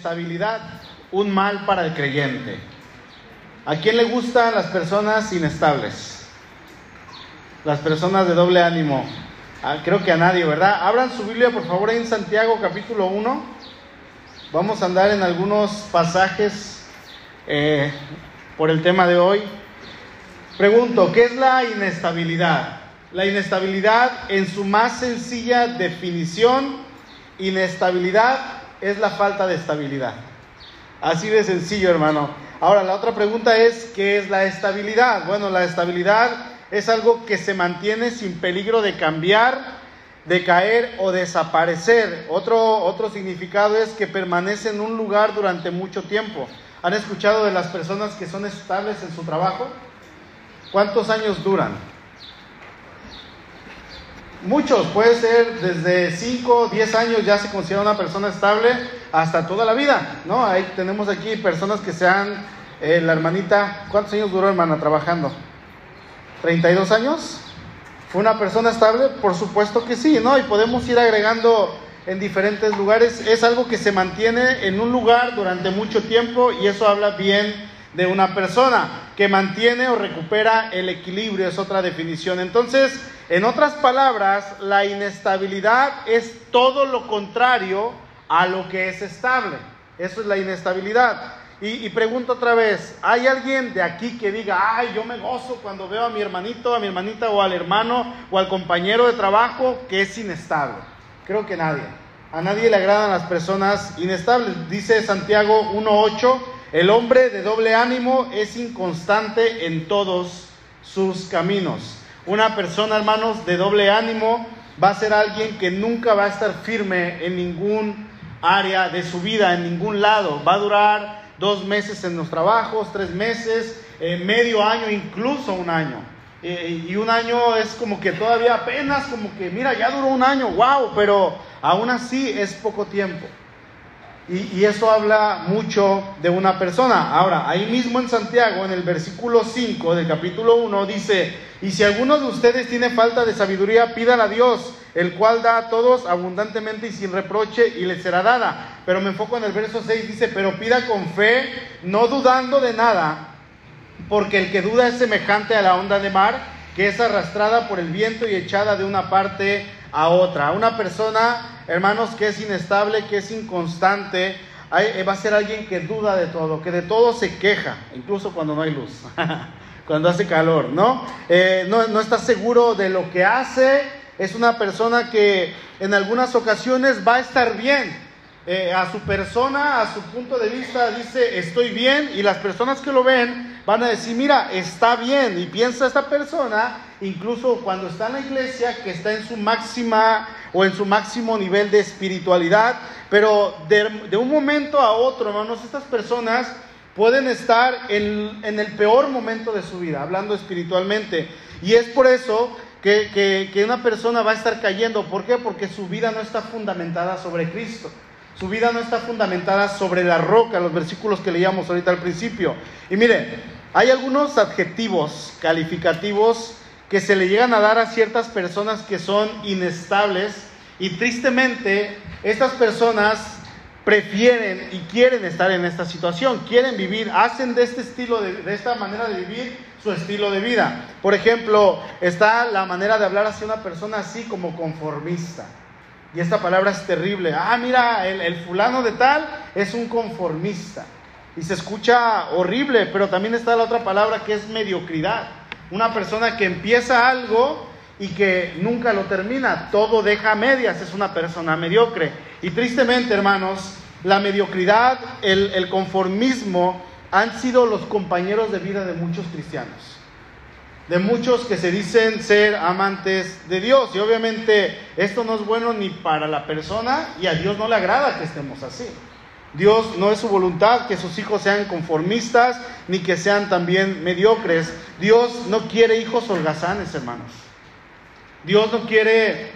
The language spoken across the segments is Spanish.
inestabilidad, un mal para el creyente. ¿A quién le gustan las personas inestables? Las personas de doble ánimo. Ah, creo que a nadie, ¿verdad? Abran su Biblia, por favor, en Santiago capítulo 1. Vamos a andar en algunos pasajes eh, por el tema de hoy. Pregunto, ¿qué es la inestabilidad? La inestabilidad en su más sencilla definición, inestabilidad es la falta de estabilidad. Así de sencillo, hermano. Ahora, la otra pregunta es, ¿qué es la estabilidad? Bueno, la estabilidad es algo que se mantiene sin peligro de cambiar, de caer o desaparecer. Otro, otro significado es que permanece en un lugar durante mucho tiempo. ¿Han escuchado de las personas que son estables en su trabajo? ¿Cuántos años duran? Muchos, puede ser desde 5, 10 años ya se considera una persona estable hasta toda la vida, ¿no? Ahí tenemos aquí personas que sean, eh, la hermanita, ¿cuántos años duró hermana trabajando? ¿32 años? ¿Fue una persona estable? Por supuesto que sí, ¿no? Y podemos ir agregando en diferentes lugares. Es algo que se mantiene en un lugar durante mucho tiempo y eso habla bien de una persona que mantiene o recupera el equilibrio, es otra definición. Entonces, en otras palabras, la inestabilidad es todo lo contrario a lo que es estable. Eso es la inestabilidad. Y, pregunto otra vez, ¿hay alguien de aquí que diga, ay, yo me gozo cuando veo a mi hermanito, a mi hermanita o al hermano o al compañero de trabajo que es inestable? Creo que nadie. A nadie le agradan las personas inestables. Dice Santiago 1.8, el hombre de doble ánimo es inconstante en todos sus caminos. Una persona, hermanos, de doble ánimo va a ser alguien que nunca va a estar firme en ningún área de su vida, en ningún lado. Va a durar dos meses en los trabajos, tres meses, eh, medio año, incluso un año. Eh, y un año es como que todavía apenas, como que, mira, ya duró un año, wow, pero aún así es poco tiempo. Y, eso habla mucho de una persona. Ahora, ahí mismo en Santiago, en el versículo 5 del capítulo 1, dice, y si alguno de ustedes tiene falta de sabiduría, pídala a Dios el cual da a todos abundantemente y sin reproche y le será dada. Pero me enfoco en el verso 6, dice, pero pida con fe, no dudando de nada, porque el que duda es semejante a la onda de mar, que es arrastrada por el viento y echada de una parte a otra. Una persona, hermanos, que es inestable, que es inconstante, eh, va a ser alguien que duda de todo, que de todo se queja, incluso cuando no hay luz, cuando hace calor, ¿no? Eh, ¿no? No está seguro de lo que hace, es una persona que en algunas ocasiones va a estar bien. Eh, a su persona, a su punto de vista, dice estoy bien y las personas que lo ven van a decir, mira, está bien. Y piensa esta persona, incluso cuando está en la iglesia, que está en su máxima o en su máximo nivel de espiritualidad, pero de, un momento a otro, hermanos, estas personas pueden estar en, el peor momento de su vida, hablando espiritualmente. Y es por eso que, una persona va a estar cayendo. ¿Por qué? Porque su vida no está fundamentada sobre Cristo. Su vida no está fundamentada sobre la roca, los versículos que leíamos ahorita al principio. Y mire, hay algunos adjetivos calificativos que se le llegan a dar a ciertas personas que son inestables y tristemente estas personas prefieren y quieren estar en esta situación, quieren vivir, hacen de este estilo, de, esta manera de vivir su estilo de vida. Por ejemplo, está la manera de hablar hacia una persona así como conformista. Y esta palabra es terrible. Ah, mira, el, fulano de tal es un conformista. Y se escucha horrible, pero también está la otra palabra que es mediocridad. Una persona que empieza algo y que nunca lo termina. Todo deja medias, es una persona mediocre. Y tristemente, hermanos, la mediocridad, el, conformismo han sido los compañeros de vida de muchos cristianos, de muchos que se dicen ser amantes de Dios. Y obviamente esto no es bueno ni para la persona y a Dios no le agrada que estemos así. Dios no es su voluntad que sus hijos sean conformistas ni que sean también mediocres. Dios no quiere hijos holgazanes, hermanos. Dios no quiere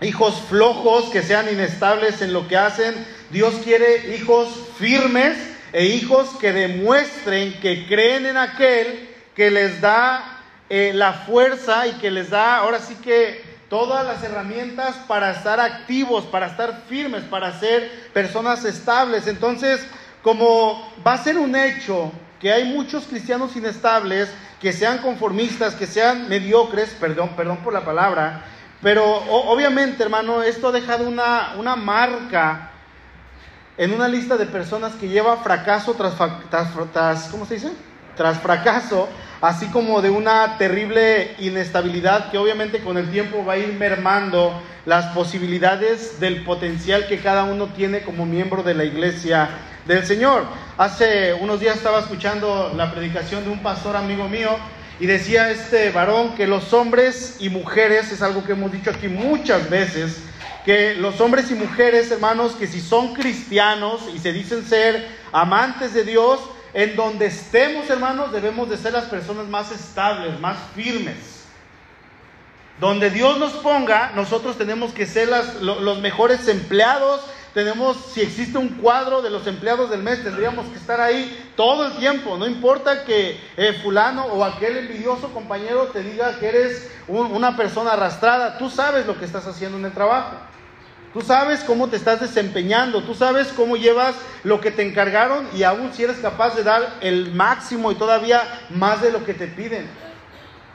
hijos flojos que sean inestables en lo que hacen. Dios quiere hijos firmes e hijos que demuestren que creen en aquel que les da eh, la fuerza y que les da ahora sí que todas las herramientas para estar activos, para estar firmes, para ser personas estables. Entonces, como va a ser un hecho que hay muchos cristianos inestables, que sean conformistas, que sean mediocres, perdón, perdón por la palabra, pero obviamente, hermano, esto ha dejado una, una marca en una lista de personas que lleva fracaso tras, tras, ¿cómo se dice? Tras fracaso, así como de una terrible inestabilidad que obviamente con el tiempo va a ir mermando las posibilidades del potencial que cada uno tiene como miembro de la iglesia del Señor. Hace unos días estaba escuchando la predicación de un pastor amigo mío y decía este varón que los hombres y mujeres, es algo que hemos dicho aquí muchas veces, que los hombres y mujeres, hermanos, que si son cristianos y se dicen ser amantes de Dios, en donde estemos, hermanos, debemos de ser las personas más estables, más firmes. Donde Dios nos ponga, nosotros tenemos que ser los mejores empleados. Tenemos, si existe un cuadro de los empleados del mes, tendríamos que estar ahí todo el tiempo. No importa que eh, fulano o aquel envidioso compañero te diga que eres una persona arrastrada. Tú sabes lo que estás haciendo en el trabajo. Tú sabes cómo te estás desempeñando, tú sabes cómo llevas lo que te encargaron y aún si eres capaz de dar el máximo y todavía más de lo que te piden.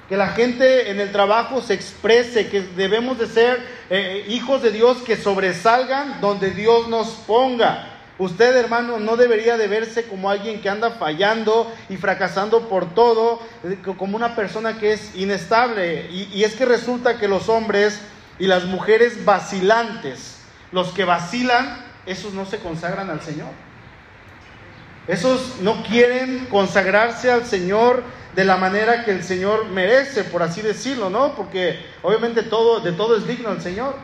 Que la gente en el trabajo se exprese, que debemos de ser eh, hijos de Dios que sobresalgan donde Dios nos ponga. Usted, hermano, no debería de verse como alguien que anda fallando y fracasando por todo, eh, como una persona que es inestable. Y, y es que resulta que los hombres y las mujeres vacilantes. Los que vacilan, esos no se consagran al Señor. Esos no quieren consagrarse al Señor de la manera que el Señor merece, por así decirlo, ¿no? Porque obviamente todo, de todo es digno el Señor.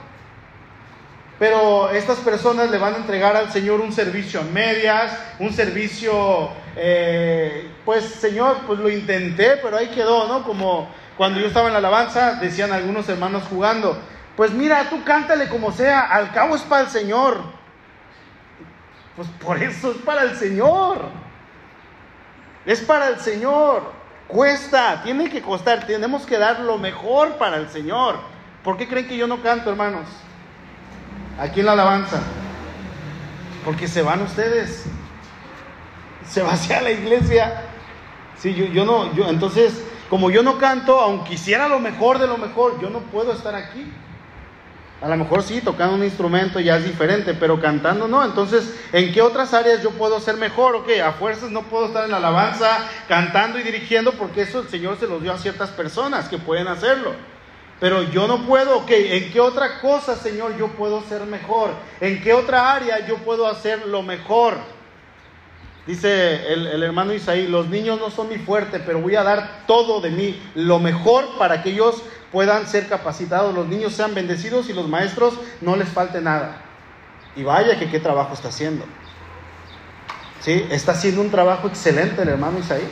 Pero estas personas le van a entregar al Señor un servicio a medias, un servicio, eh, pues Señor, pues lo intenté, pero ahí quedó, ¿no? Como cuando yo estaba en la alabanza, decían algunos hermanos jugando, pues mira, tú cántale como sea, al cabo es para el Señor. Pues por eso es para el Señor. Es para el Señor. Cuesta, tiene que costar, tenemos que dar lo mejor para el Señor. ¿Por qué creen que yo no canto, hermanos? Aquí en la alabanza. Porque se van ustedes. Se vacía la iglesia. Sí, yo, yo no, yo, entonces, como yo no canto, aunque quisiera lo mejor de lo mejor, yo no puedo estar aquí. A lo mejor sí, tocando un instrumento ya es diferente, pero cantando no. Entonces, ¿en qué otras áreas yo puedo ser mejor? Ok, a fuerzas no puedo estar en la alabanza, cantando y dirigiendo, porque eso el Señor se los dio a ciertas personas que pueden hacerlo. Pero yo no puedo, ok, ¿en qué otra cosa, Señor, yo puedo ser mejor? ¿En qué otra área yo puedo hacer lo mejor? Dice el, el, hermano Isaí, los niños no son mi fuerte, pero voy a dar todo de mí, lo mejor para que ellos puedan ser capacitados, los niños sean bendecidos y los maestros no les falte nada. Y vaya que qué trabajo está haciendo. ¿Sí? Está haciendo un trabajo excelente el hermano Isaí.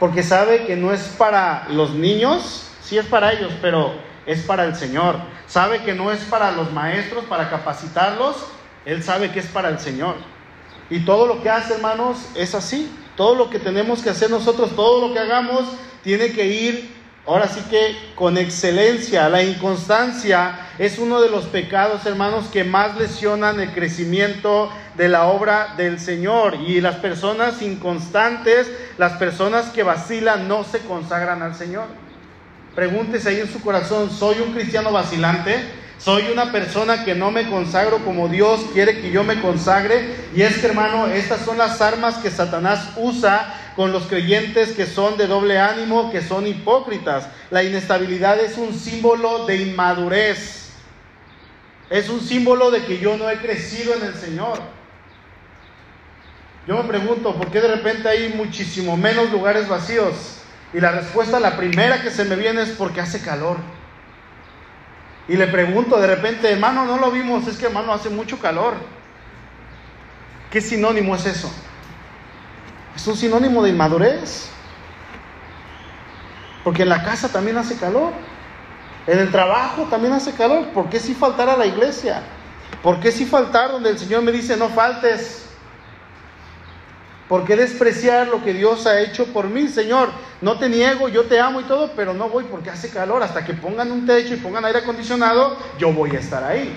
Porque sabe que no es para los niños, sí es para ellos, pero es para el Señor. Sabe que no es para los maestros, para capacitarlos, él sabe que es para el Señor. Y todo lo que hace, hermanos, es así. Todo lo que tenemos que hacer nosotros, todo lo que hagamos, tiene que ir Ahora sí que con excelencia, la inconstancia es uno de los pecados, hermanos, que más lesionan el crecimiento de la obra del Señor. Y las personas inconstantes, las personas que vacilan, no se consagran al Señor. Pregúntese ahí en su corazón, ¿soy un cristiano vacilante? Soy una persona que no me consagro como Dios quiere que yo me consagre. Y es que, hermano, estas son las armas que Satanás usa con los creyentes que son de doble ánimo, que son hipócritas. La inestabilidad es un símbolo de inmadurez. Es un símbolo de que yo no he crecido en el Señor. Yo me pregunto, ¿por qué de repente hay muchísimo menos lugares vacíos? Y la respuesta, la primera que se me viene es porque hace calor. Y le pregunto de repente, hermano, no lo vimos, es que hermano hace mucho calor. ¿Qué sinónimo es eso? Es un sinónimo de inmadurez. Porque en la casa también hace calor. En el trabajo también hace calor. ¿Por qué si faltar a la iglesia? ¿Por qué si faltar donde el Señor me dice no faltes? ¿Por qué despreciar lo que Dios ha hecho por mí, Señor? No te niego, yo te amo y todo, pero no voy porque hace calor. Hasta que pongan un techo y pongan aire acondicionado, yo voy a estar ahí.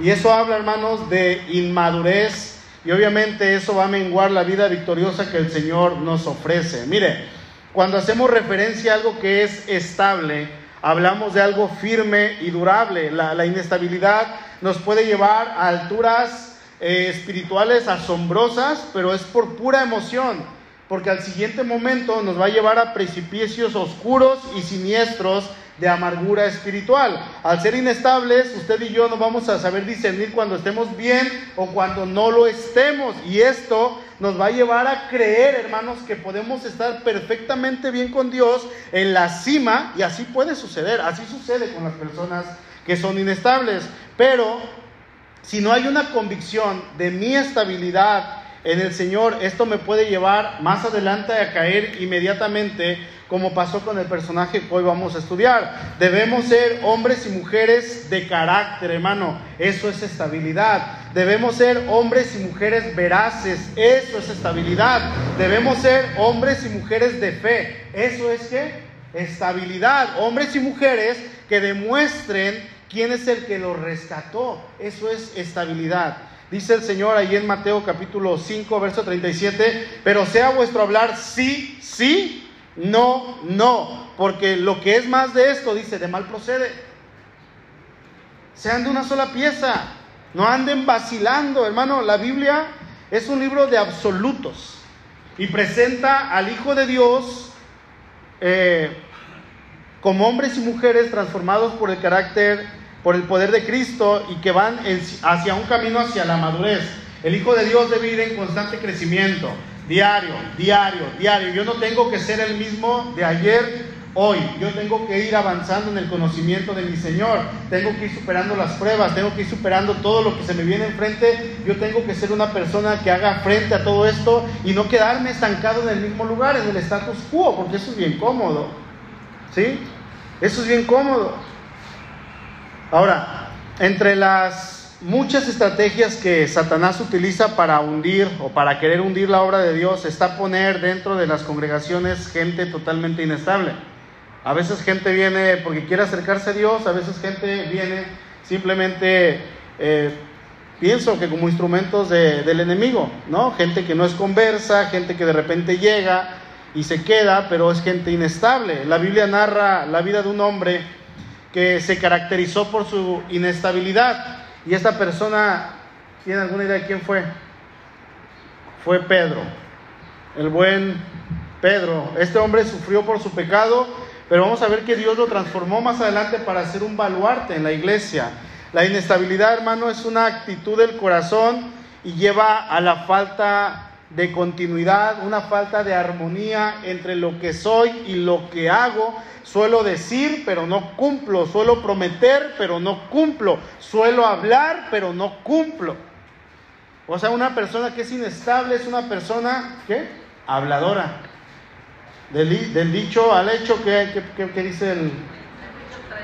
Y eso habla, hermanos, de inmadurez. Y obviamente eso va a menguar la vida victoriosa que el Señor nos ofrece. Mire, cuando hacemos referencia a algo que es estable, hablamos de algo firme y durable. La, inestabilidad nos puede llevar a alturas eh, espirituales asombrosas, pero es por pura emoción, porque al siguiente momento nos va a llevar a precipicios oscuros y siniestros de amargura espiritual. Al ser inestables, usted y yo no vamos a saber discernir cuando estemos bien o cuando no lo estemos. Y esto nos va a llevar a creer, hermanos, que podemos estar perfectamente bien con Dios en la cima y así puede suceder. Así sucede con las personas que son inestables. Pero si no hay una convicción de mi estabilidad en el Señor, esto me puede llevar más adelante a caer inmediatamente, como pasó con el personaje que hoy vamos a estudiar. Debemos ser hombres y mujeres de carácter, hermano. Eso es estabilidad. Debemos ser hombres y mujeres veraces. Eso es estabilidad. Debemos ser hombres y mujeres de fe. Eso es estabilidad. Hombres y mujeres que demuestren ¿Quién es el que lo rescató? Eso es estabilidad. Dice el Señor ahí en Mateo capítulo 5, verso 37, pero sea vuestro hablar sí, sí, no, no, porque lo que es más de esto, dice, de mal procede. Sean de una sola pieza, no anden vacilando, hermano, la Biblia es un libro de absolutos y presenta al Hijo de Dios eh, como hombres y mujeres transformados por el carácter por el poder de Cristo y que van hacia un camino hacia la madurez. El Hijo de Dios debe ir en constante crecimiento, diario, diario, diario. Yo no tengo que ser el mismo de ayer, hoy. Yo tengo que ir avanzando en el conocimiento de mi Señor. Tengo que ir superando las pruebas, tengo que ir superando todo lo que se me viene enfrente. Yo tengo que ser una persona que haga frente a todo esto y no quedarme estancado en el mismo lugar, en el status quo, porque eso es bien cómodo. ¿Sí? Eso es bien cómodo. Ahora, entre las muchas estrategias que Satanás utiliza para hundir o para querer hundir la obra de Dios está poner dentro de las congregaciones gente totalmente inestable. A veces gente viene porque quiere acercarse a Dios, a veces gente viene simplemente, eh, pienso que como instrumentos del enemigo, ¿no? Gente que no es conversa, gente que de repente llega y se queda, pero es gente inestable. La Biblia narra la vida de un hombre que se caracterizó por su inestabilidad. Y esta persona, ¿tiene alguna idea de quién fue? Fue Pedro, el buen Pedro. Este hombre sufrió por su pecado, pero vamos a ver que Dios lo transformó más adelante para ser un baluarte en la iglesia. La inestabilidad, hermano, es una actitud del corazón y lleva a la falta de continuidad, una falta de armonía entre lo que soy y lo que hago. Suelo decir, pero no cumplo. Suelo prometer, pero no cumplo. Suelo hablar, pero no cumplo. O sea, una persona que es inestable es una persona, ¿qué? Habladora. Del, dicho al hecho, ¿qué, qué, dice el,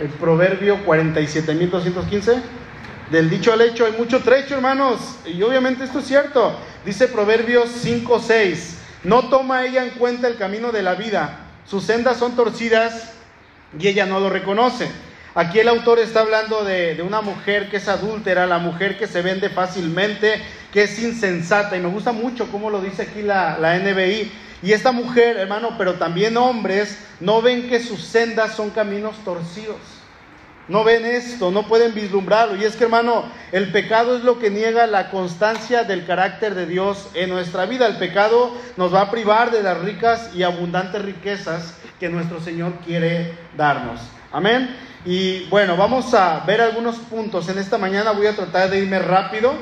el proverbio 47.215? Del dicho al hecho hay mucho trecho, hermanos. Y obviamente esto es cierto. Dice Proverbios 5:6, no toma ella en cuenta el camino de la vida, sus sendas son torcidas y ella no lo reconoce. Aquí el autor está hablando de, una mujer que es adúltera, la mujer que se vende fácilmente, que es insensata. Y me gusta mucho cómo lo dice aquí la, la NBI. Y esta mujer, hermano, pero también hombres, no ven que sus sendas son caminos torcidos. No ven esto, no pueden vislumbrarlo. Y es que, hermano, el pecado es lo que niega la constancia del carácter de Dios en nuestra vida. El pecado nos va a privar de las ricas y abundantes riquezas que nuestro Señor quiere darnos. Amén. Y bueno, vamos a ver algunos puntos. En esta mañana voy a tratar de irme rápido.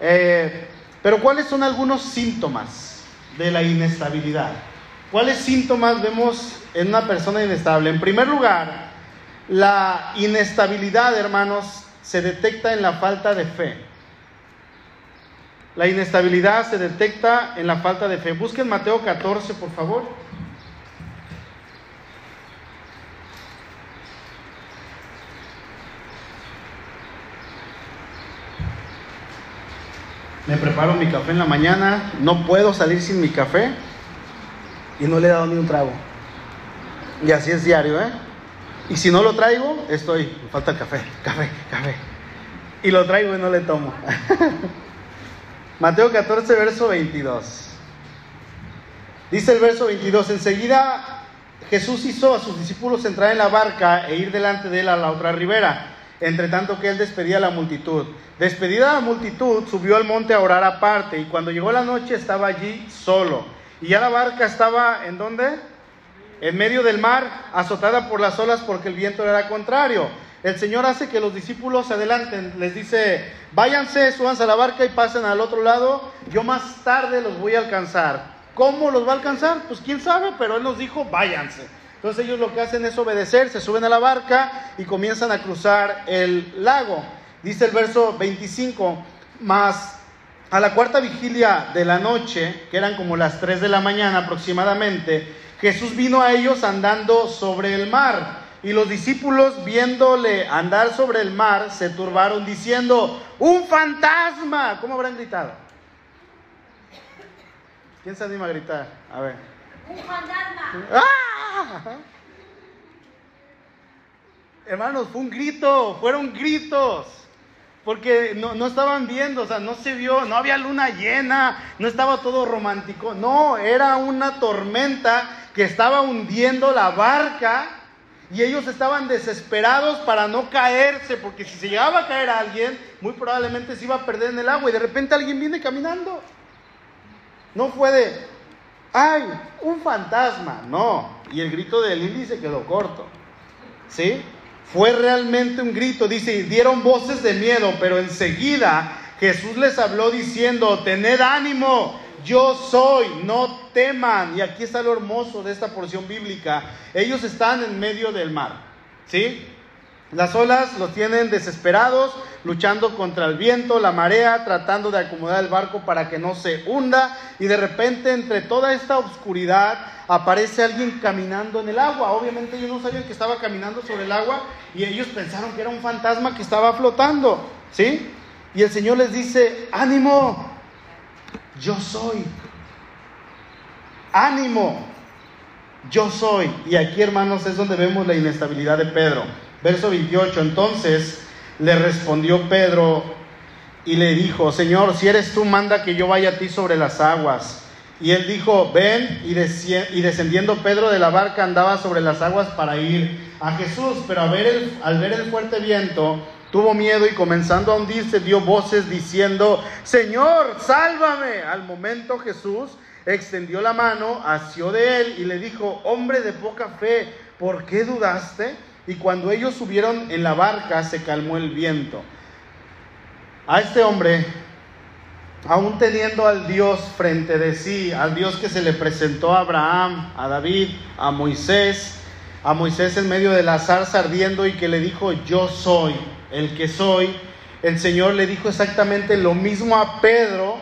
Eh, pero ¿cuáles son algunos síntomas de la inestabilidad? ¿Cuáles síntomas vemos en una persona inestable? En primer lugar, la inestabilidad, hermanos, se detecta en la falta de fe. La inestabilidad se detecta en la falta de fe. Busquen Mateo 14, por favor. me preparo mi café en la mañana, no puedo salir sin mi café y no le he dado ni un trago. Y así es diario, ¿eh? Y si no lo traigo, estoy, me falta el café, café, café. Y lo traigo y no le tomo. Mateo 14, verso 22. Dice el verso 22, enseguida Jesús hizo a sus discípulos entrar en la barca e ir delante de él a la otra ribera, entre tanto que él despedía a la multitud. Despedida la multitud, subió al monte a orar aparte y cuando llegó la noche estaba allí solo. Y ya la barca estaba en dónde? En medio del mar, azotada por las olas porque el viento era contrario. El Señor hace que los discípulos se adelanten, les dice, váyanse, súbanse a la barca y pasen al otro lado, yo más tarde los voy a alcanzar. ¿Cómo los va a alcanzar? Pues quién sabe, pero Él nos dijo, váyanse. Entonces ellos lo que hacen es obedecer, se suben a la barca y comienzan a cruzar el lago. Dice el verso 25, más a la cuarta vigilia de la noche, que eran como las 3 de la mañana aproximadamente, Jesús vino a ellos andando sobre el mar. Y los discípulos, viéndole andar sobre el mar, se turbaron diciendo, ¡un fantasma! ¿Cómo habrán gritado? ¿Quién se anima a gritar? A ver. Un fantasma. ¡Ah! Hermanos, fue un grito, fueron gritos. Porque no, no, estaban viendo, o sea, no se vio, no había luna llena, no estaba todo romántico. No, era una tormenta que estaba hundiendo la barca y ellos estaban desesperados para no caerse, porque si se llegaba a caer a alguien, muy probablemente se iba a perder en el agua y de repente alguien viene caminando. No fue de, ay, un fantasma, no. Y el grito de Lili se quedó corto. ¿Sí? Fue realmente un grito, dice, y dieron voces de miedo, pero enseguida Jesús les habló diciendo, tened ánimo, yo soy, no teman. Y aquí está lo hermoso de esta porción bíblica. Ellos están en medio del mar, ¿sí? Las olas los tienen desesperados, luchando contra el viento, la marea, tratando de acomodar el barco para que no se hunda. Y de repente, entre toda esta oscuridad, aparece alguien caminando en el agua. Obviamente ellos no sabían que estaba caminando sobre el agua y ellos pensaron que era un fantasma que estaba flotando. ¿Sí? Y el Señor les dice, ánimo, yo soy. Ánimo, yo soy. Y aquí, hermanos, es donde vemos la inestabilidad de Pedro. Verso 28, entonces le respondió Pedro y le dijo, Señor, si eres tú, manda que yo vaya a ti sobre las aguas. Y él dijo, ven, y, descendiendo Pedro de la barca andaba sobre las aguas para ir a Jesús, pero al ver el fuerte viento, tuvo miedo y comenzando a hundirse dio voces diciendo, Señor, sálvame. Al momento Jesús extendió la mano, asió de él y le dijo, hombre de poca fe, ¿por qué dudaste? Y cuando ellos subieron en la barca se calmó el viento. A este hombre, aún teniendo al Dios frente de sí, al Dios que se le presentó a Abraham, a David, a Moisés, a Moisés en medio de la zarza ardiendo y que le dijo, yo soy el que soy, el Señor le dijo exactamente lo mismo a Pedro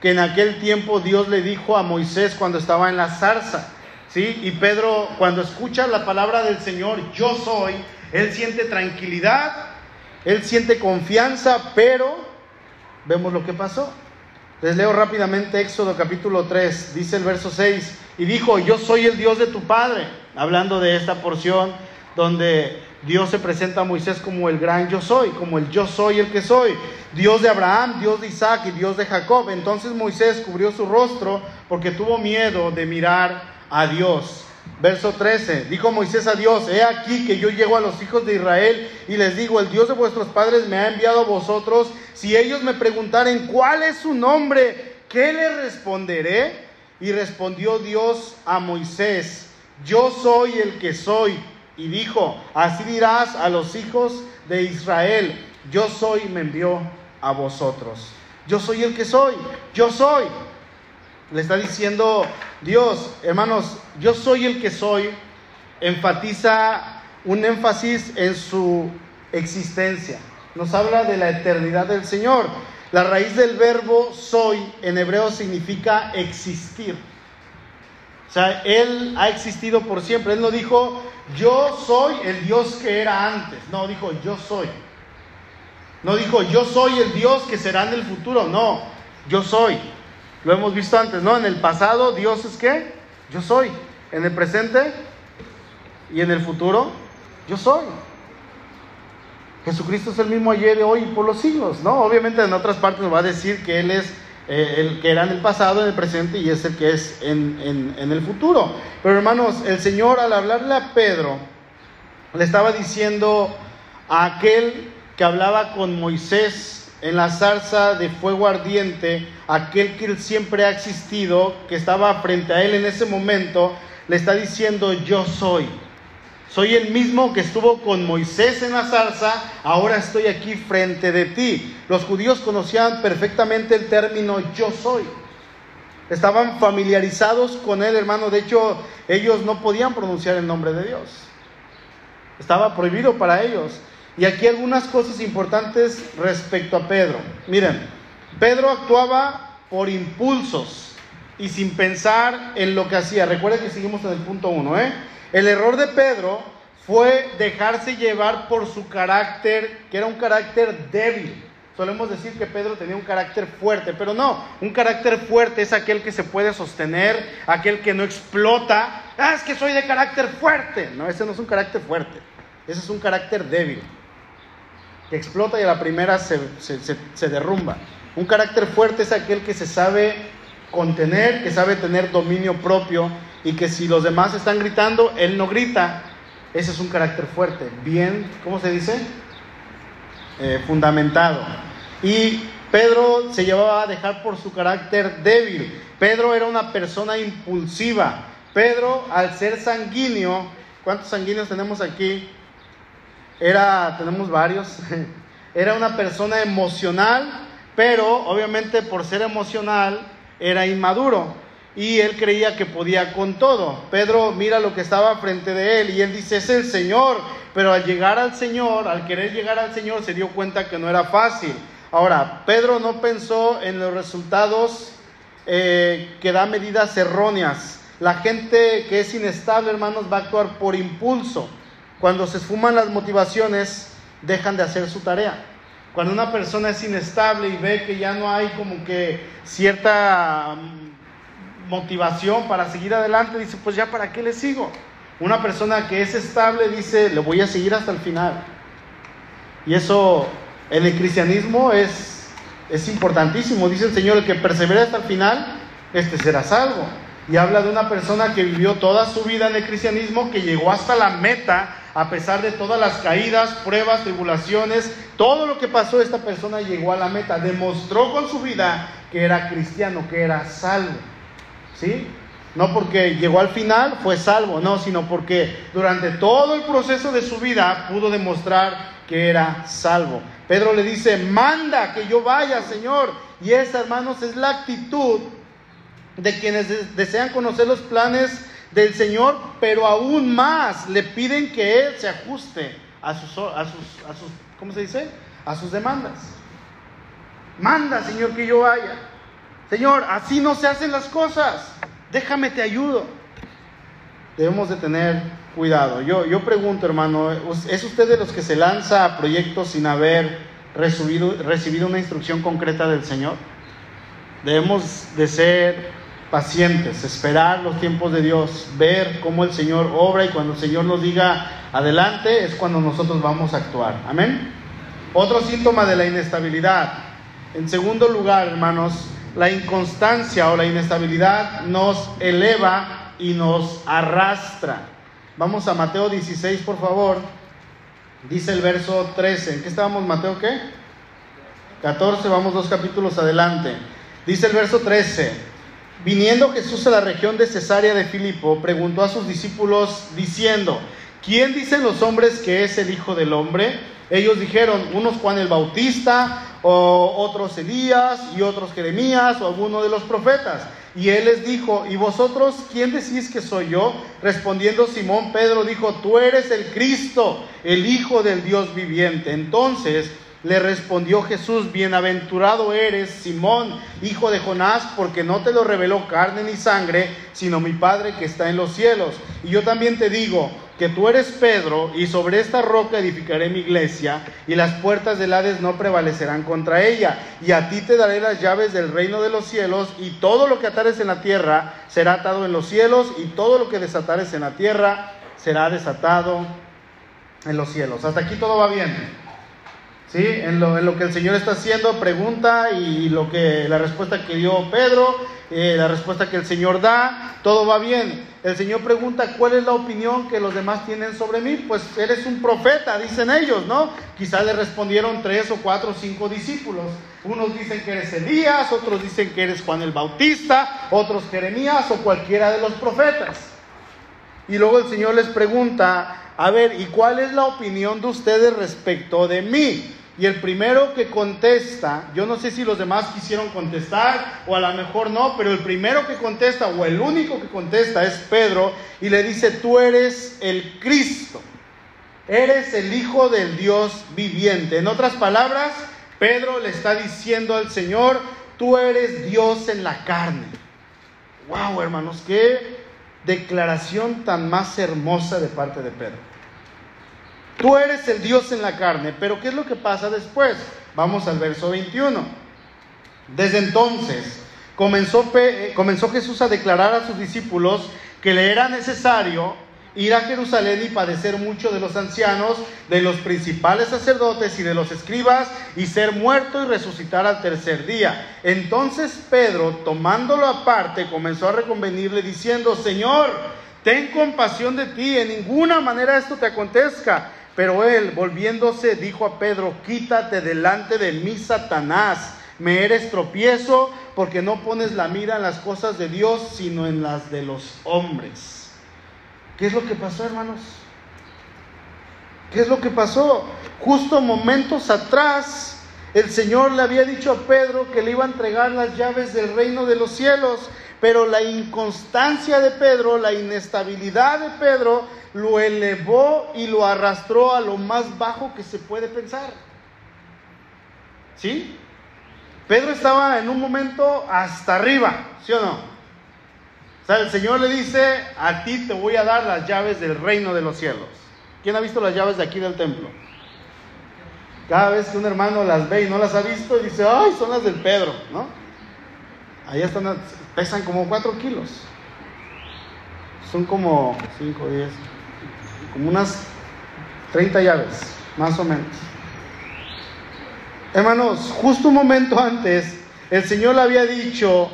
que en aquel tiempo Dios le dijo a Moisés cuando estaba en la zarza. ¿Sí? Y Pedro, cuando escucha la palabra del Señor, yo soy, él siente tranquilidad, él siente confianza, pero vemos lo que pasó. Les leo rápidamente Éxodo capítulo 3, dice el verso 6, y dijo, yo soy el Dios de tu Padre, hablando de esta porción donde Dios se presenta a Moisés como el gran yo soy, como el yo soy el que soy, Dios de Abraham, Dios de Isaac y Dios de Jacob. Entonces Moisés cubrió su rostro porque tuvo miedo de mirar a Dios. Verso 13, dijo Moisés a Dios, he aquí que yo llego a los hijos de Israel y les digo, el Dios de vuestros padres me ha enviado a vosotros, si ellos me preguntaren cuál es su nombre, ¿qué le responderé? Y respondió Dios a Moisés, yo soy el que soy. Y dijo, así dirás a los hijos de Israel, yo soy me envió a vosotros. Yo soy el que soy, yo soy. Le está diciendo Dios, hermanos, yo soy el que soy, enfatiza un énfasis en su existencia. Nos habla de la eternidad del Señor. La raíz del verbo soy en hebreo significa existir. O sea, Él ha existido por siempre. Él no dijo, yo soy el Dios que era antes. No, dijo, yo soy. No dijo, yo soy el Dios que será en el futuro. No, yo soy. Lo hemos visto antes, ¿no? En el pasado, Dios es qué? Yo soy. En el presente y en el futuro, yo soy. Jesucristo es el mismo ayer, hoy y por los siglos, ¿no? Obviamente en otras partes nos va a decir que Él es eh, el que era en el pasado, en el presente y es el que es en, en el futuro. Pero hermanos, el Señor al hablarle a Pedro, le estaba diciendo a aquel que hablaba con Moisés en la zarza de fuego ardiente, aquel que siempre ha existido, que estaba frente a él en ese momento, le está diciendo, yo soy. Soy el mismo que estuvo con Moisés en la zarza, ahora estoy aquí frente de ti. Los judíos conocían perfectamente el término yo soy. Estaban familiarizados con él, hermano. De hecho, ellos no podían pronunciar el nombre de Dios. Estaba prohibido para ellos. Y aquí algunas cosas importantes respecto a Pedro. Miren, Pedro actuaba por impulsos y sin pensar en lo que hacía. Recuerden que seguimos en el punto uno, ¿eh? El error de Pedro fue dejarse llevar por su carácter, que era un carácter débil. Solemos decir que Pedro tenía un carácter fuerte, pero no, un carácter fuerte es aquel que se puede sostener, aquel que no explota. Ah, es que soy de carácter fuerte. No, ese no es un carácter fuerte, ese es un carácter débil, que explota y a la primera se, se derrumba. Un carácter fuerte es aquel que se sabe contener, que sabe tener dominio propio y que si los demás están gritando, él no grita. Ese es un carácter fuerte, bien, ¿cómo se dice? Eh, fundamentado. Y Pedro se llevaba a dejar por su carácter débil. Pedro era una persona impulsiva. Pedro, al ser sanguíneo, ¿cuántos sanguíneos tenemos aquí? Era, tenemos varios. Era una persona emocional, pero obviamente por ser emocional era inmaduro y él creía que podía con todo. Pedro mira lo que estaba frente de él y él dice, es el Señor, pero al llegar al Señor, al querer llegar al Señor, se dio cuenta que no era fácil. Ahora, Pedro no pensó en los resultados eh, que da medidas erróneas. La gente que es inestable, hermanos, va a actuar por impulso. Cuando se esfuman las motivaciones, dejan de hacer su tarea. Cuando una persona es inestable y ve que ya no hay como que cierta motivación para seguir adelante, dice, pues ya para qué le sigo. Una persona que es estable dice, le voy a seguir hasta el final. Y eso en el cristianismo es, es importantísimo. Dice el Señor, el que persevera hasta el final, este será salvo. Y habla de una persona que vivió toda su vida en el cristianismo, que llegó hasta la meta, a pesar de todas las caídas, pruebas, tribulaciones, todo lo que pasó, esta persona llegó a la meta, demostró con su vida que era cristiano, que era salvo. ¿Sí? No porque llegó al final fue salvo, no, sino porque durante todo el proceso de su vida pudo demostrar que era salvo. Pedro le dice, manda que yo vaya, Señor. Y esa, hermanos, es la actitud de quienes desean conocer los planes del Señor, pero aún más le piden que Él se ajuste a sus, a sus, a sus ¿cómo se dice? A sus demandas. Manda, Señor, que yo vaya. Señor, así no se hacen las cosas. Déjame te ayudo. Debemos de tener cuidado. Yo, yo pregunto, hermano, ¿es usted de los que se lanza a proyectos sin haber recibido, recibido una instrucción concreta del Señor? Debemos de ser pacientes, esperar los tiempos de Dios, ver cómo el Señor obra y cuando el Señor nos diga adelante es cuando nosotros vamos a actuar. Amén. Otro síntoma de la inestabilidad. En segundo lugar, hermanos, la inconstancia o la inestabilidad nos eleva y nos arrastra. Vamos a Mateo 16, por favor. Dice el verso 13. ¿En qué estábamos, Mateo? ¿Qué? 14, vamos dos capítulos adelante. Dice el verso 13. Viniendo Jesús a la región de Cesarea de Filipo, preguntó a sus discípulos diciendo, ¿quién dicen los hombres que es el Hijo del Hombre? Ellos dijeron, unos Juan el Bautista, o otros Elías, y otros Jeremías, o alguno de los profetas. Y él les dijo, ¿y vosotros quién decís que soy yo? Respondiendo Simón Pedro dijo, tú eres el Cristo, el Hijo del Dios viviente. Entonces le respondió Jesús, bienaventurado eres, Simón, hijo de Jonás, porque no te lo reveló carne ni sangre, sino mi Padre que está en los cielos. Y yo también te digo, que tú eres Pedro, y sobre esta roca edificaré mi iglesia, y las puertas del Hades no prevalecerán contra ella. Y a ti te daré las llaves del reino de los cielos, y todo lo que atares en la tierra será atado en los cielos, y todo lo que desatares en la tierra será desatado en los cielos. Hasta aquí todo va bien. En lo, en lo que el Señor está haciendo, pregunta y lo que la respuesta que dio Pedro, eh, la respuesta que el Señor da, todo va bien. El Señor pregunta cuál es la opinión que los demás tienen sobre mí. Pues eres un profeta, dicen ellos, ¿no? Quizás le respondieron tres o cuatro o cinco discípulos. Unos dicen que eres Elías, otros dicen que eres Juan el Bautista, otros Jeremías o cualquiera de los profetas. Y luego el Señor les pregunta, a ver, ¿y cuál es la opinión de ustedes respecto de mí? Y el primero que contesta, yo no sé si los demás quisieron contestar o a lo mejor no, pero el primero que contesta o el único que contesta es Pedro y le dice, tú eres el Cristo, eres el Hijo del Dios viviente. En otras palabras, Pedro le está diciendo al Señor, tú eres Dios en la carne. Wow, hermanos, qué declaración tan más hermosa de parte de Pedro. Tú eres el Dios en la carne, pero ¿qué es lo que pasa después? Vamos al verso 21. Desde entonces comenzó, eh, comenzó Jesús a declarar a sus discípulos que le era necesario ir a Jerusalén y padecer mucho de los ancianos, de los principales sacerdotes y de los escribas, y ser muerto y resucitar al tercer día. Entonces Pedro, tomándolo aparte, comenzó a reconvenirle diciendo, Señor, ten compasión de ti, en ninguna manera esto te acontezca. Pero él, volviéndose, dijo a Pedro, quítate delante de mí, Satanás, me eres tropiezo porque no pones la mira en las cosas de Dios, sino en las de los hombres. ¿Qué es lo que pasó, hermanos? ¿Qué es lo que pasó? Justo momentos atrás, el Señor le había dicho a Pedro que le iba a entregar las llaves del reino de los cielos, pero la inconstancia de Pedro, la inestabilidad de Pedro, lo elevó y lo arrastró a lo más bajo que se puede pensar. ¿Sí? Pedro estaba en un momento hasta arriba, ¿sí o no? O sea, el Señor le dice, a ti te voy a dar las llaves del reino de los cielos. ¿Quién ha visto las llaves de aquí del templo? Cada vez que un hermano las ve y no las ha visto, dice, ay, son las del Pedro, ¿no? Ahí están, pesan como 4 kilos. Son como 5, 10, como unas 30 llaves, más o menos. Hermanos, justo un momento antes, el Señor le había dicho,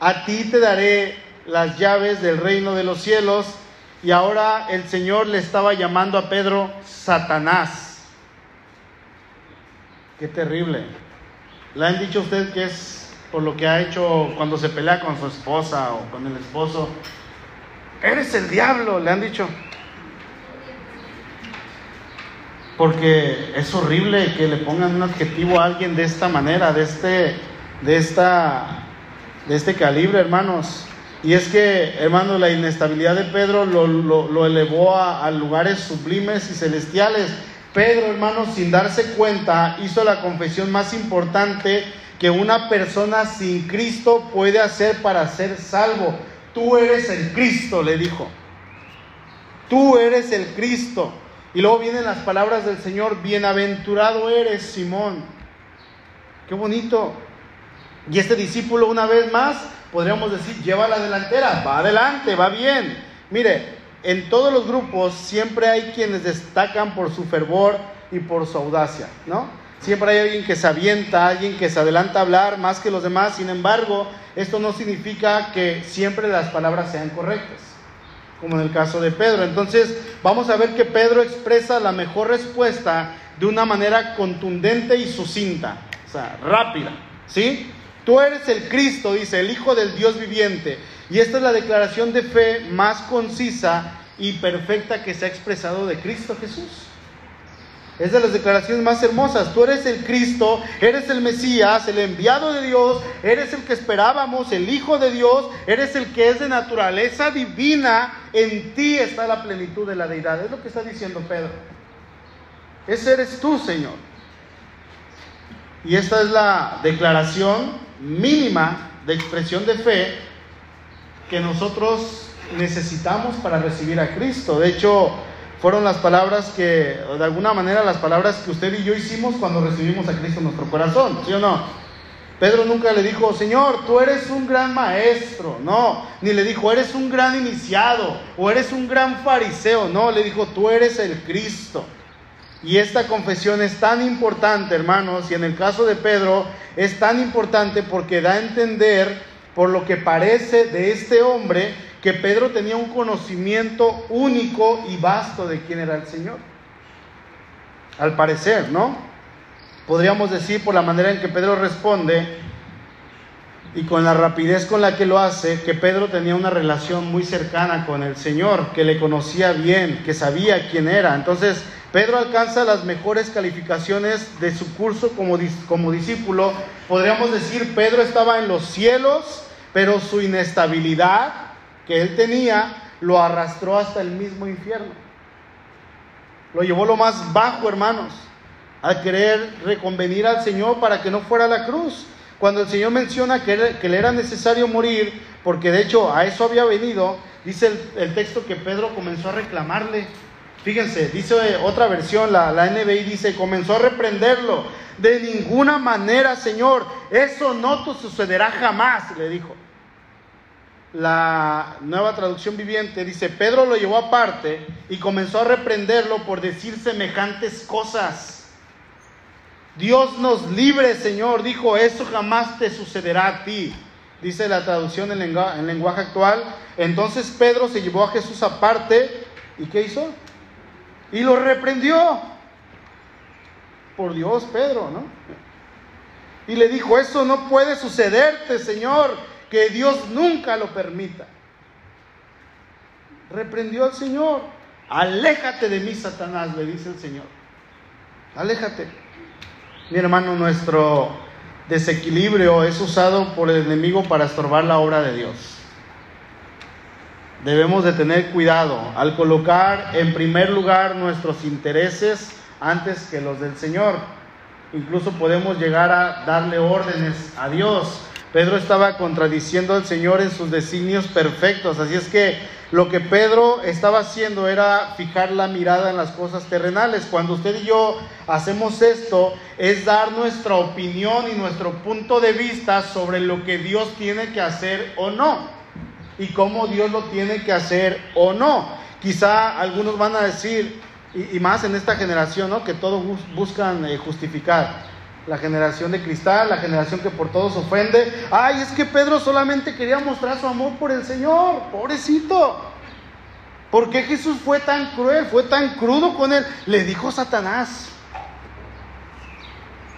a ti te daré las llaves del reino de los cielos, y ahora el Señor le estaba llamando a Pedro Satanás. Qué terrible. ¿Le han dicho a usted que es por lo que ha hecho cuando se pelea con su esposa o con el esposo? Eres el diablo, le han dicho. Porque es horrible que le pongan un adjetivo a alguien de esta manera, de este, de esta, de este calibre, hermanos. Y es que, hermanos, la inestabilidad de Pedro lo, elevó a, a, lugares sublimes y celestiales. Pedro, hermanos, sin darse cuenta, hizo la confesión más importante que una persona sin Cristo puede hacer para ser salvo. Tú eres el Cristo, le dijo. Tú eres el Cristo. Y luego vienen las palabras del Señor, bienaventurado eres Simón. Qué bonito. Y este discípulo una vez más, podríamos decir, lleva la delantera, va adelante, va bien. Mire, en todos los grupos siempre hay quienes destacan por su fervor y por su audacia, ¿no? Siempre hay alguien que se avienta, alguien que se adelanta a hablar más que los demás. Sin embargo, esto no significa que siempre las palabras sean correctas como en el caso de Pedro. Entonces, vamos a ver que Pedro expresa la mejor respuesta de una manera contundente y sucinta, o sea, rápida, ¿sí? Tú eres el Cristo, dice, el Hijo del Dios viviente. Y esta es la declaración de fe más concisa y perfecta que se ha expresado de Cristo Jesús. Es de las declaraciones más hermosas. Tú eres el Cristo, eres el Mesías, el enviado de Dios, eres el que esperábamos, el Hijo de Dios, eres el que es de naturaleza divina. En ti está la plenitud de la deidad. Es lo que está diciendo Pedro. Ese eres tú, Señor. Y esta es la declaración mínima de expresión de fe que nosotros necesitamos para recibir a Cristo. De hecho, fueron las palabras que, de alguna manera, las palabras que usted y yo hicimos cuando recibimos a Cristo en nuestro corazón, ¿sí o no? Pedro nunca le dijo, Señor, tú eres un gran maestro, no, ni le dijo, eres un gran iniciado o eres un gran fariseo, no, le dijo, tú eres el Cristo. Y esta confesión es tan importante, hermanos, y en el caso de Pedro es tan importante porque da a entender, por lo que parece de este hombre, que Pedro tenía un conocimiento único y vasto de quién era el Señor. Al parecer, ¿no? Podríamos decir por la manera en que Pedro responde y con la rapidez con la que lo hace, que Pedro tenía una relación muy cercana con el Señor, que le conocía bien, que sabía quién era. Entonces, Pedro alcanza las mejores calificaciones de su curso como, como discípulo. Podríamos decir, Pedro estaba en los cielos, pero su inestabilidad que él tenía lo arrastró hasta el mismo infierno. Lo llevó lo más bajo, hermanos, al querer reconvenir al Señor para que no fuera a la cruz. Cuando el Señor menciona que, le era necesario morir, porque de hecho a eso había venido, dice el, el texto que Pedro comenzó a reclamarle Fíjense, dice otra versión, la, la NBI dice, comenzó a reprenderlo. De ninguna manera, Señor, eso no te sucederá jamás, le dijo. La nueva traducción viviente dice, Pedro lo llevó aparte y comenzó a reprenderlo por decir semejantes cosas. Dios nos libre, Señor, dijo, eso jamás te sucederá a ti. Dice la traducción en lenguaje, en lenguaje actual. Entonces Pedro se llevó a Jesús aparte y ¿qué hizo? Y lo reprendió. Por Dios, Pedro, ¿no? Y le dijo, eso no puede sucederte, Señor, que Dios nunca lo permita. Reprendió al Señor. Aléjate de mí, Satanás, le dice el Señor. Aléjate. Mi hermano, nuestro desequilibrio es usado por el enemigo para estorbar la obra de Dios debemos de tener cuidado al colocar en primer lugar nuestros intereses antes que los del Señor. Incluso podemos llegar a darle órdenes a Dios. Pedro estaba contradiciendo al Señor en sus designios perfectos. Así es que lo que Pedro estaba haciendo era fijar la mirada en las cosas terrenales. Cuando usted y yo hacemos esto, es dar nuestra opinión y nuestro punto de vista sobre lo que Dios tiene que hacer o no y cómo Dios lo tiene que hacer o no. Quizá algunos van a decir, y, más en esta generación, ¿no? que todos buscan eh, justificar. La generación de cristal, la generación que por todos ofende. Ay, es que Pedro solamente quería mostrar su amor por el Señor, pobrecito. ¿Por qué Jesús fue tan cruel, fue tan crudo con él? Le dijo Satanás.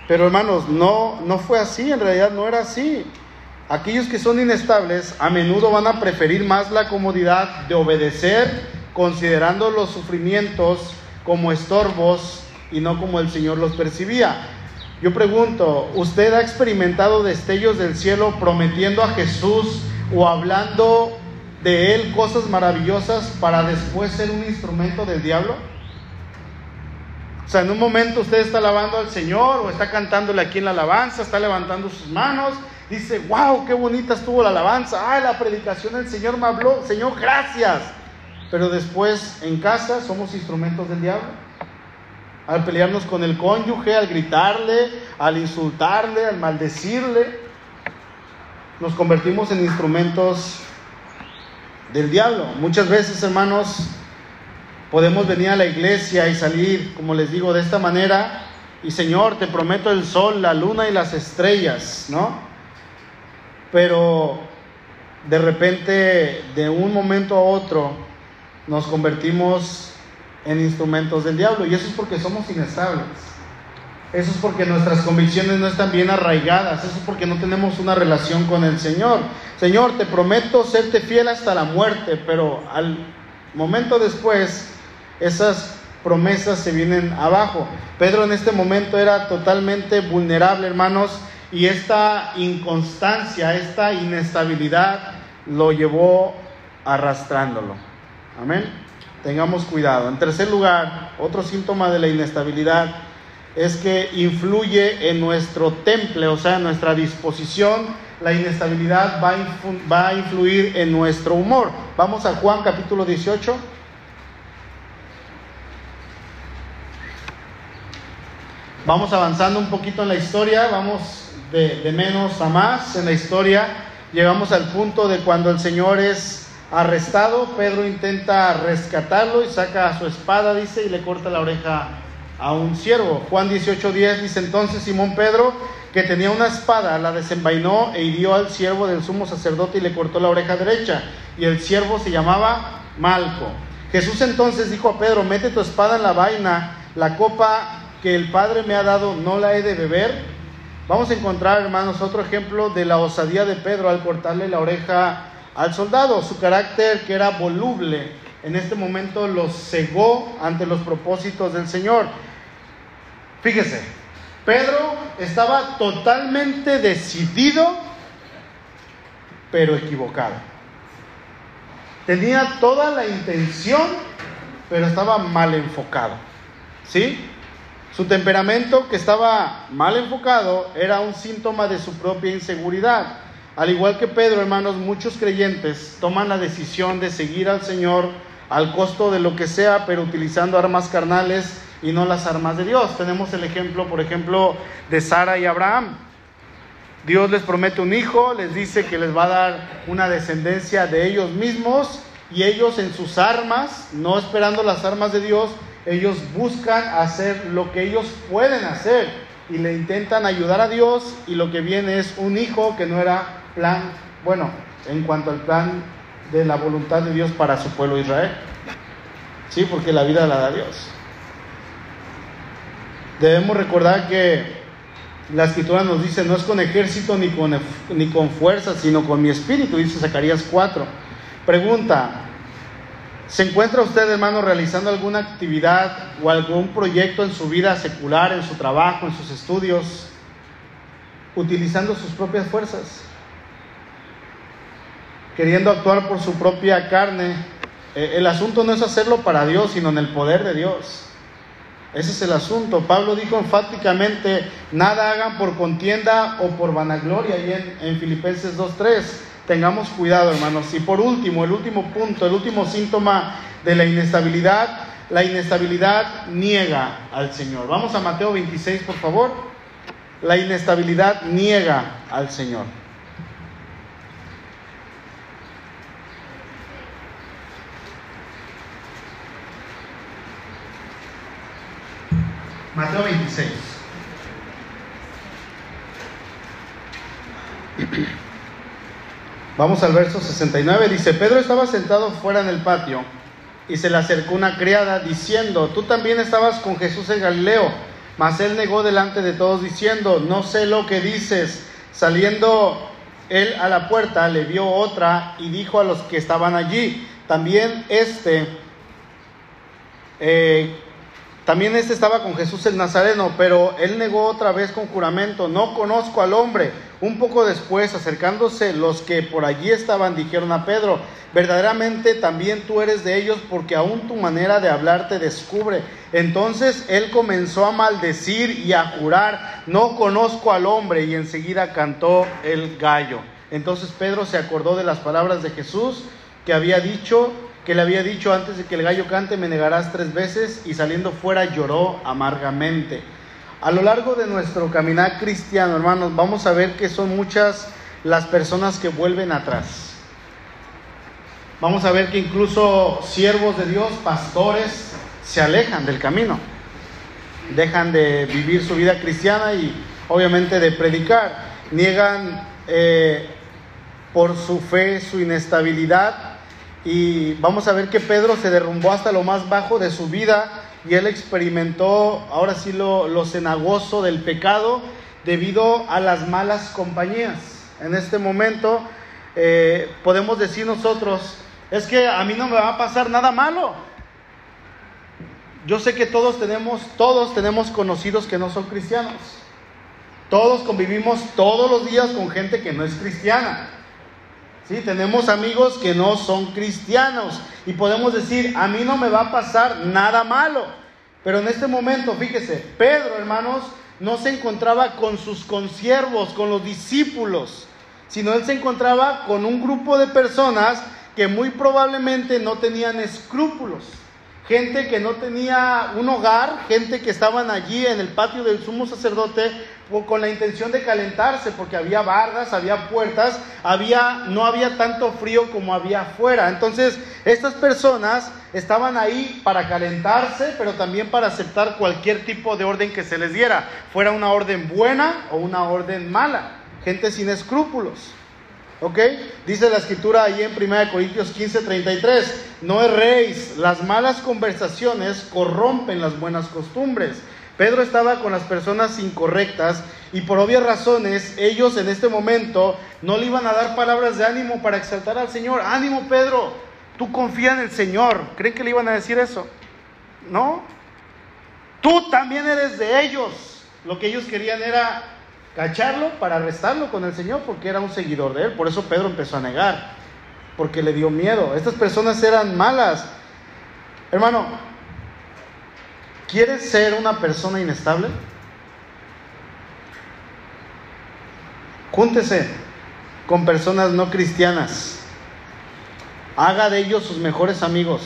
Pero hermanos, no, no fue así, en realidad no era así. Aquellos que son inestables a menudo van a preferir más la comodidad de obedecer considerando los sufrimientos como estorbos y no como el Señor los percibía. Yo pregunto, ¿usted ha experimentado destellos del cielo prometiendo a Jesús o hablando de Él cosas maravillosas para después ser un instrumento del diablo? O sea, en un momento usted está alabando al Señor o está cantándole aquí en la alabanza, está levantando sus manos dice, wow, qué bonita estuvo la alabanza, ay, la predicación del Señor me habló, Señor, gracias. Pero después en casa somos instrumentos del diablo. Al pelearnos con el cónyuge, al gritarle, al insultarle, al maldecirle, nos convertimos en instrumentos del diablo. Muchas veces, hermanos, podemos venir a la iglesia y salir, como les digo, de esta manera. Y Señor, te prometo el sol, la luna y las estrellas, ¿no? pero de repente, de un momento a otro, nos convertimos en instrumentos del diablo. Y eso es porque somos inestables. Eso es porque nuestras convicciones no están bien arraigadas. Eso es porque no tenemos una relación con el Señor. Señor, te prometo serte fiel hasta la muerte, pero al momento después, esas promesas se vienen abajo. Pedro en este momento era totalmente vulnerable, hermanos, y esta inconstancia, esta inestabilidad lo llevó arrastrándolo. Amén. Tengamos cuidado. En tercer lugar, otro síntoma de la inestabilidad es que influye en nuestro temple, o sea, en nuestra disposición. La inestabilidad va a, influir en nuestro humor. Vamos a Juan capítulo 18. Vamos avanzando un poquito en la historia, vamos de, menos a más en la historia. Llegamos al punto de cuando el Señor es arrestado, Pedro intenta rescatarlo y saca su espada, dice, y le corta la oreja a un siervo. Juan 18:10 dice entonces Simón Pedro, que tenía una espada, la desenvainó e hirió al siervo del sumo sacerdote y le cortó la oreja derecha. Y el siervo se llamaba Malco. Jesús entonces dijo a Pedro, mete tu espada en la vaina, la copa que el Padre me ha dado no la he de beber? Vamos a encontrar, hermanos, otro ejemplo de la osadía de Pedro al cortarle la oreja al soldado. Su carácter, que era voluble, en este momento lo cegó ante los propósitos del Señor. Fíjese, Pedro estaba totalmente decidido, pero equivocado. Tenía toda la intención, pero estaba mal enfocado. ¿Sí? Su temperamento, que estaba mal enfocado, era un síntoma de su propia inseguridad. Al igual que Pedro, hermanos, muchos creyentes toman la decisión de seguir al Señor al costo de lo que sea, pero utilizando armas carnales y no las armas de Dios. Tenemos el ejemplo, por ejemplo, de Sara y Abraham. Dios les promete un hijo, les dice que les va a dar una descendencia de ellos mismos y ellos en sus armas, no esperando las armas de Dios, ellos buscan hacer lo que ellos pueden hacer y le intentan ayudar a Dios y lo que viene es un hijo que no era plan, bueno, en cuanto al plan de la voluntad de Dios para su pueblo Israel. Sí, porque la vida la da Dios. Debemos recordar que la escritura nos dice, no es con ejército ni con, ni con fuerza, sino con mi espíritu, dice Zacarías 4. Pregunta, ¿Se encuentra usted, hermano, realizando alguna actividad o algún proyecto en su vida secular, en su trabajo, en sus estudios, utilizando sus propias fuerzas? Queriendo actuar por su propia carne. Eh, el asunto no es hacerlo para Dios, sino en el poder de Dios. Ese es el asunto. Pablo dijo enfáticamente, nada hagan por contienda o por vanagloria, ahí en, en Filipenses 2.3 Tengamos cuidado, hermanos. Y por último, el último punto, el último síntoma de la inestabilidad, la inestabilidad niega al Señor. Vamos a Mateo 26, por favor. La inestabilidad niega al Señor. Mateo 26. Vamos al verso 69. Dice, Pedro estaba sentado fuera en el patio y se le acercó una criada diciendo, tú también estabas con Jesús en Galileo. Mas él negó delante de todos diciendo, no sé lo que dices. Saliendo él a la puerta, le vio otra y dijo a los que estaban allí, también este, eh, también este estaba con Jesús el Nazareno, pero él negó otra vez con juramento, no conozco al hombre. Un poco después, acercándose los que por allí estaban, dijeron a Pedro, verdaderamente también tú eres de ellos porque aún tu manera de hablar te descubre. Entonces él comenzó a maldecir y a jurar, no conozco al hombre, y enseguida cantó el gallo. Entonces Pedro se acordó de las palabras de Jesús que había dicho, que le había dicho antes de que el gallo cante, me negarás tres veces, y saliendo fuera lloró amargamente. A lo largo de nuestro caminar cristiano, hermanos, vamos a ver que son muchas las personas que vuelven atrás. Vamos a ver que incluso siervos de Dios, pastores, se alejan del camino. Dejan de vivir su vida cristiana y obviamente de predicar. Niegan eh, por su fe su inestabilidad. Y vamos a ver que Pedro se derrumbó hasta lo más bajo de su vida y él experimentó ahora sí lo, cenagoso del pecado debido a las malas compañías. En este momento eh, podemos decir nosotros, es que a mí no me va a pasar nada malo. Yo sé que todos tenemos, todos tenemos conocidos que no son cristianos. Todos convivimos todos los días con gente que no es cristiana. ¿Sí? Tenemos amigos que no son cristianos y podemos decir, a mí no me va a pasar nada malo. Pero en este momento, fíjese, Pedro, hermanos, no se encontraba con sus consiervos, con los discípulos, sino él se encontraba con un grupo de personas que muy probablemente no tenían escrúpulos. Gente que no tenía un hogar, gente que estaban allí en el patio del sumo sacerdote con la intención de calentarse, porque había bardas, había puertas, había, no había tanto frío como había afuera. Entonces, estas personas estaban ahí para calentarse, pero también para aceptar cualquier tipo de orden que se les diera, fuera una orden buena o una orden mala. Gente sin escrúpulos. ¿Ok? Dice la escritura ahí en 1 Corintios 15, 33, no erréis, las malas conversaciones corrompen las buenas costumbres. Pedro estaba con las personas incorrectas y por obvias razones ellos en este momento no le iban a dar palabras de ánimo para exaltar al Señor. Ánimo Pedro, tú confía en el Señor. ¿Creen que le iban a decir eso? No. Tú también eres de ellos. Lo que ellos querían era cacharlo para arrestarlo con el Señor porque era un seguidor de él. Por eso Pedro empezó a negar, porque le dio miedo. Estas personas eran malas. Hermano, ¿Quieres ser una persona inestable? Júntese con personas no cristianas. Haga de ellos sus mejores amigos.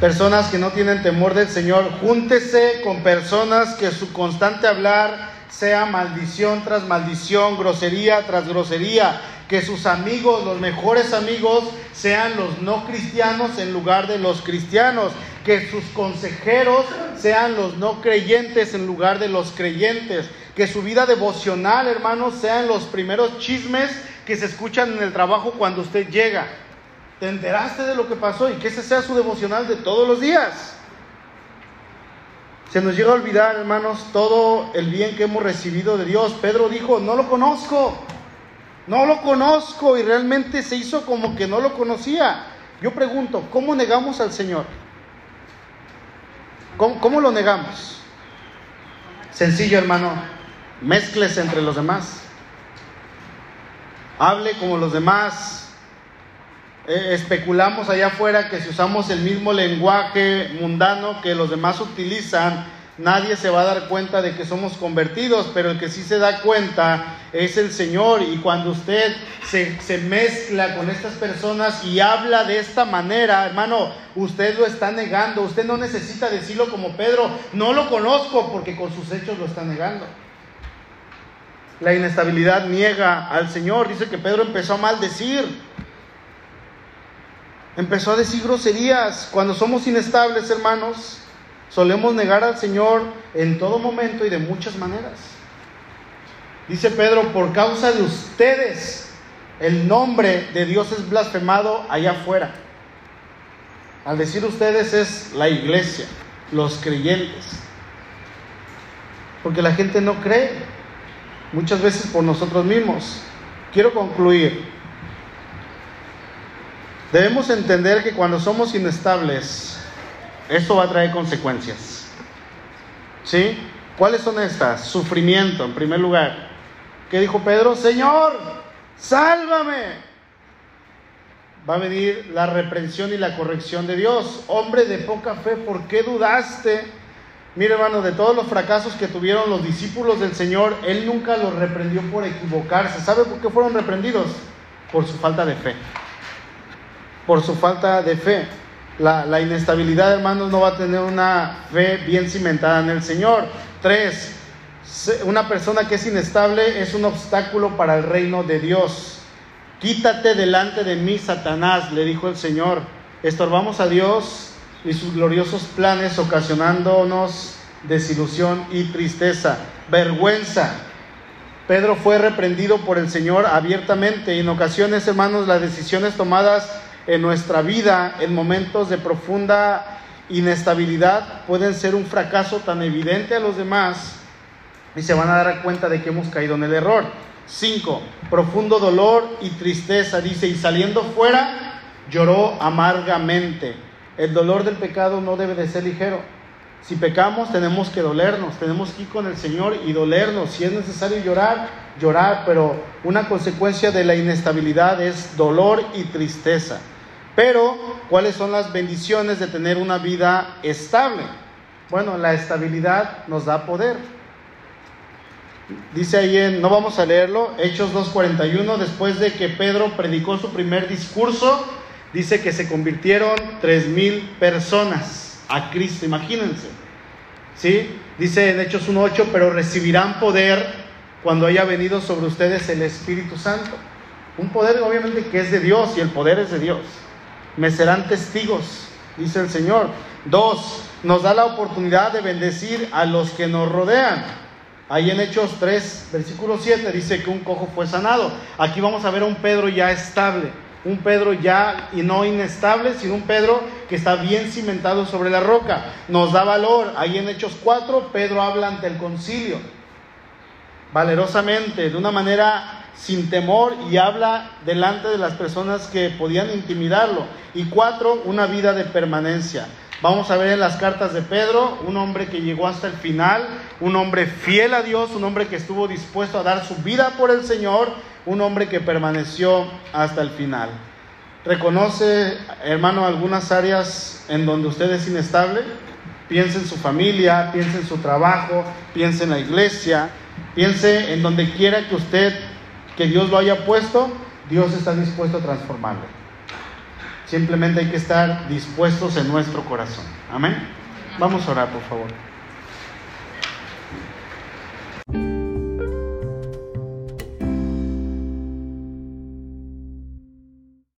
Personas que no tienen temor del Señor. Júntese con personas que su constante hablar sea maldición tras maldición, grosería tras grosería. Que sus amigos, los mejores amigos, sean los no cristianos en lugar de los cristianos que sus consejeros sean los no creyentes en lugar de los creyentes, que su vida devocional, hermanos, sean los primeros chismes que se escuchan en el trabajo cuando usted llega. ¿Te enteraste de lo que pasó y que ese sea su devocional de todos los días? Se nos llega a olvidar, hermanos, todo el bien que hemos recibido de Dios. Pedro dijo, no lo conozco, no lo conozco y realmente se hizo como que no lo conocía. Yo pregunto, ¿cómo negamos al Señor? ¿Cómo, lo negamos? Sencillo, hermano. Mezcles entre los demás. Hable como los demás. Eh, especulamos allá afuera que si usamos el mismo lenguaje mundano que los demás utilizan, nadie se va a dar cuenta de que somos convertidos, pero el que sí se da cuenta es el Señor. Y cuando usted se, se, mezcla con estas personas y habla de esta manera, hermano, usted lo está negando. Usted no necesita decirlo como Pedro, no lo conozco porque con sus hechos lo está negando. La inestabilidad niega al Señor. Dice que Pedro empezó a maldecir. Empezó a decir groserías. Cuando somos inestables, hermanos, Solemos negar al Señor en todo momento y de muchas maneras. Dice Pedro, por causa de ustedes, el nombre de Dios es blasfemado allá afuera. Al decir ustedes es la iglesia, los creyentes. Porque la gente no cree, muchas veces por nosotros mismos. Quiero concluir. Debemos entender que cuando somos inestables, esto va a traer consecuencias. ¿Sí? ¿Cuáles son estas? Sufrimiento, en primer lugar. ¿Qué dijo Pedro? Señor, sálvame. Va a venir la reprensión y la corrección de Dios. Hombre de poca fe, ¿por qué dudaste? Mire, hermano, de todos los fracasos que tuvieron los discípulos del Señor, Él nunca los reprendió por equivocarse. ¿Sabe por qué fueron reprendidos? Por su falta de fe. Por su falta de fe. La, inestabilidad, hermanos, no va a tener una fe bien cimentada en el Señor. Tres, una persona que es inestable es un obstáculo para el reino de Dios. Quítate delante de mí, Satanás, le dijo el Señor. Estorbamos a Dios y sus gloriosos planes ocasionándonos desilusión y tristeza, vergüenza. Pedro fue reprendido por el Señor abiertamente en ocasiones, hermanos, las decisiones tomadas en nuestra vida en momentos de profunda inestabilidad pueden ser un fracaso tan evidente a los demás y se van a dar cuenta de que hemos caído en el error. 5. Profundo dolor y tristeza, dice, y saliendo fuera lloró amargamente. El dolor del pecado no debe de ser ligero. Si pecamos tenemos que dolernos, tenemos que ir con el Señor y dolernos. Si es necesario llorar, llorar, pero una consecuencia de la inestabilidad es dolor y tristeza. Pero, ¿cuáles son las bendiciones de tener una vida estable? Bueno, la estabilidad nos da poder. Dice ahí en, no vamos a leerlo, Hechos 2.41, después de que Pedro predicó su primer discurso, dice que se convirtieron tres mil personas a Cristo, imagínense. ¿Sí? Dice en Hechos 1.8, pero recibirán poder cuando haya venido sobre ustedes el Espíritu Santo. Un poder obviamente que es de Dios y el poder es de Dios. Me serán testigos, dice el Señor. Dos, nos da la oportunidad de bendecir a los que nos rodean. Ahí en Hechos 3, versículo 7 dice que un cojo fue sanado. Aquí vamos a ver a un Pedro ya estable, un Pedro ya y no inestable, sino un Pedro que está bien cimentado sobre la roca. Nos da valor. Ahí en Hechos 4, Pedro habla ante el concilio, valerosamente, de una manera sin temor y habla delante de las personas que podían intimidarlo. Y cuatro, una vida de permanencia. Vamos a ver en las cartas de Pedro, un hombre que llegó hasta el final, un hombre fiel a Dios, un hombre que estuvo dispuesto a dar su vida por el Señor, un hombre que permaneció hasta el final. ¿Reconoce, hermano, algunas áreas en donde usted es inestable? Piense en su familia, piense en su trabajo, piense en la iglesia, piense en donde quiera que usted, que Dios lo haya puesto, Dios está dispuesto a transformarlo. Simplemente hay que estar dispuestos en nuestro corazón. Amén. Vamos a orar, por favor.